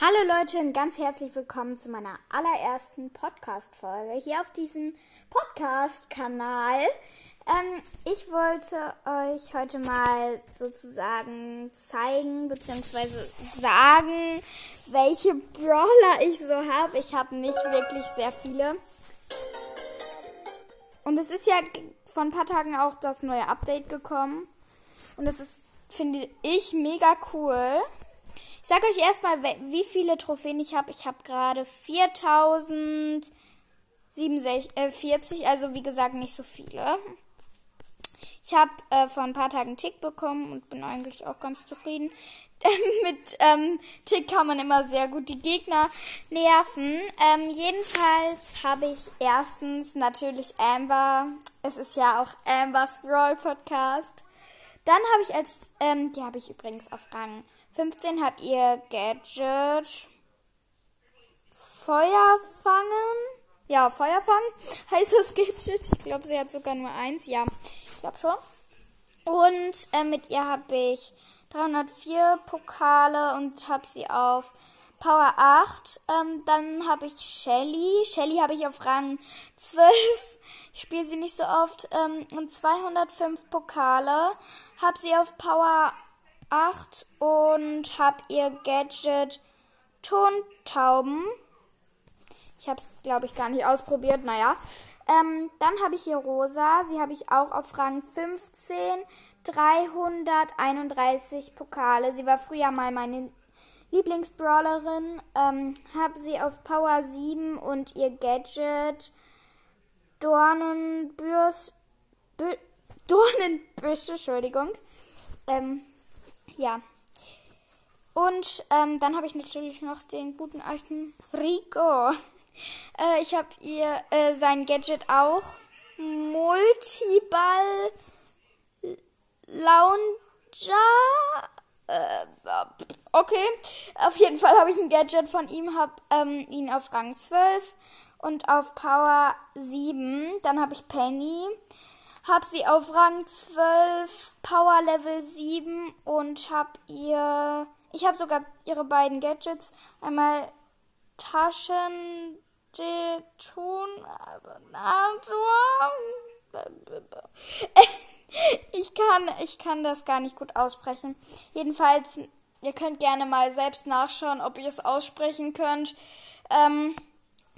Hallo Leute und ganz herzlich willkommen zu meiner allerersten Podcast-Folge hier auf diesem Podcast-Kanal. Ähm, ich wollte euch heute mal sozusagen zeigen bzw. sagen, welche Brawler ich so habe. Ich habe nicht wirklich sehr viele. Und es ist ja vor ein paar Tagen auch das neue Update gekommen. Und das ist, finde ich, mega cool. Ich sage euch erstmal, wie viele Trophäen ich habe. Ich habe gerade 4047, äh, also wie gesagt nicht so viele. Ich habe äh, vor ein paar Tagen Tick bekommen und bin eigentlich auch ganz zufrieden. Mit ähm, Tick kann man immer sehr gut die Gegner nerven. Ähm, jedenfalls habe ich erstens natürlich Amber. Es ist ja auch Ambers Brawl Podcast. Dann habe ich als, ähm, die habe ich übrigens auf Rang 15 habt ihr Gadget. Feuer fangen. Ja, Feuer fangen heißt das Gadget. Ich glaube, sie hat sogar nur eins. Ja, ich glaube schon. Und äh, mit ihr habe ich 304 Pokale und habe sie auf Power 8. Ähm, dann habe ich Shelly. Shelly habe ich auf Rang 12. Ich spiele sie nicht so oft. Ähm, und 205 Pokale. Habe sie auf Power 8 und habe ihr Gadget Tontauben. Ich habe es, glaube ich, gar nicht ausprobiert. Naja. Ähm, dann habe ich hier Rosa. Sie habe ich auch auf Rang 15. 331 Pokale. Sie war früher mal meine Lieblingsbrawlerin. Ähm, habe sie auf Power 7 und ihr Gadget Dornenbürs, Dornenbüsche, Entschuldigung. Ähm, ja. Und ähm, dann habe ich natürlich noch den guten alten Rico. Äh, ich habe ihr äh, sein Gadget auch. Multiball Lounger. Äh, okay. Auf jeden Fall habe ich ein Gadget von ihm, habe ähm, ihn auf Rang 12 und auf Power 7. Dann habe ich Penny. Hab sie auf Rang 12, Power Level 7 und hab ihr. Ich habe sogar ihre beiden Gadgets. Einmal Taschendetonator. Ich kann, ich kann das gar nicht gut aussprechen. Jedenfalls, ihr könnt gerne mal selbst nachschauen, ob ihr es aussprechen könnt. Ähm,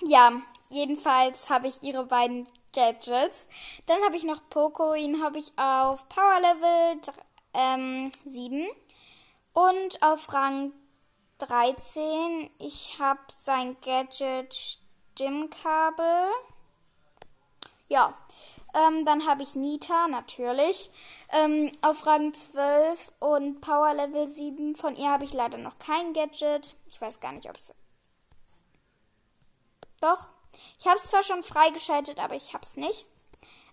ja, jedenfalls habe ich ihre beiden Gadgets. Dann habe ich noch Poco, ihn habe ich auf Power Level ähm, 7 und auf Rang 13. Ich habe sein Gadget Stimmkabel. Ja, ähm, dann habe ich Nita, natürlich, ähm, auf Rang 12 und Power Level 7. Von ihr habe ich leider noch kein Gadget. Ich weiß gar nicht, ob es... Doch, ich habe es zwar schon freigeschaltet, aber ich habe es nicht.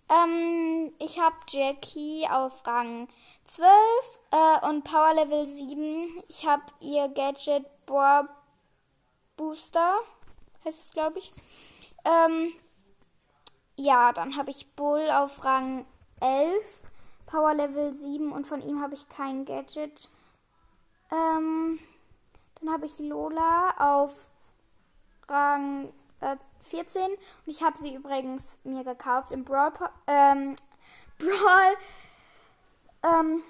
Ähm, ich habe Jackie auf Rang 12 äh, und Power Level 7. Ich habe ihr Gadget Boar Booster, heißt es, glaube ich. Ähm, ja, dann habe ich Bull auf Rang 11, Power Level 7 und von ihm habe ich kein Gadget. Ähm, dann habe ich Lola auf Rang äh, 14 und ich habe sie übrigens mir gekauft im Brawl ähm, Brawl ähm,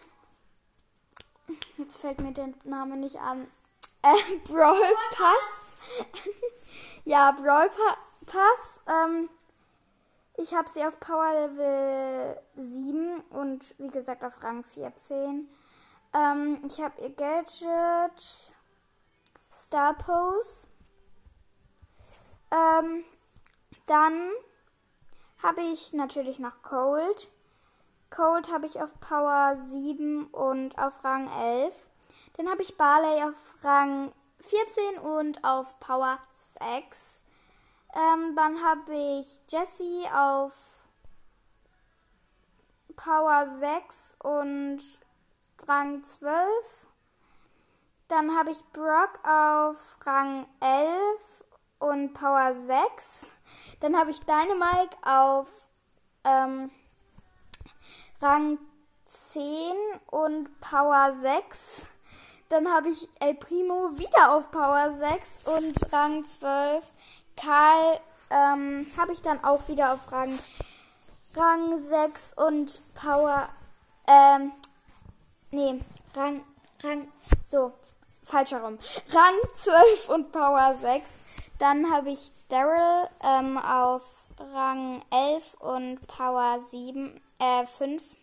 jetzt fällt mir der Name nicht an äh, Brawl Pass ja Brawl pa Pass ähm, ich habe sie auf Power Level 7 und wie gesagt auf Rang 14 ähm, ich habe ihr Gadget Star Pose ähm, dann habe ich natürlich noch Cold. Cold habe ich auf Power 7 und auf Rang 11. Dann habe ich Barley auf Rang 14 und auf Power 6. Ähm, dann habe ich Jessie auf Power 6 und Rang 12. Dann habe ich Brock auf Rang 11 und Power 6. Dann habe ich Dynamike auf ähm, Rang 10 und Power 6. Dann habe ich El Primo wieder auf Power 6 und Rang 12. Karl ähm, habe ich dann auch wieder auf Rang, Rang 6 und Power. Ähm, nee, Rang, Rang, so, falsch herum. Rang 12 und Power 6. Dann habe ich Daryl ähm, auf Rang 11 und Power 7, äh, 5.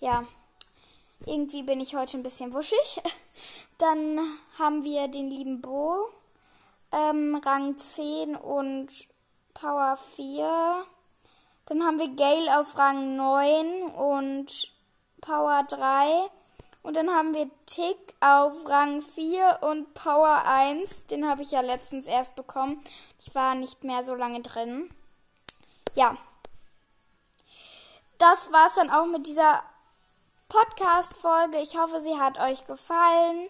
Ja, irgendwie bin ich heute ein bisschen wuschig. Dann haben wir den lieben Bo, ähm, Rang 10 und Power 4. Dann haben wir Gale auf Rang 9 und Power 3. Und dann haben wir Tick auf Rang 4 und Power 1. Den habe ich ja letztens erst bekommen. Ich war nicht mehr so lange drin. Ja. Das war's dann auch mit dieser Podcast-Folge. Ich hoffe, sie hat euch gefallen.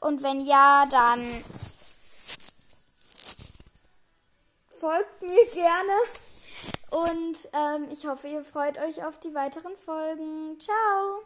Und wenn ja, dann folgt mir gerne. Und ähm, ich hoffe, ihr freut euch auf die weiteren Folgen. Ciao!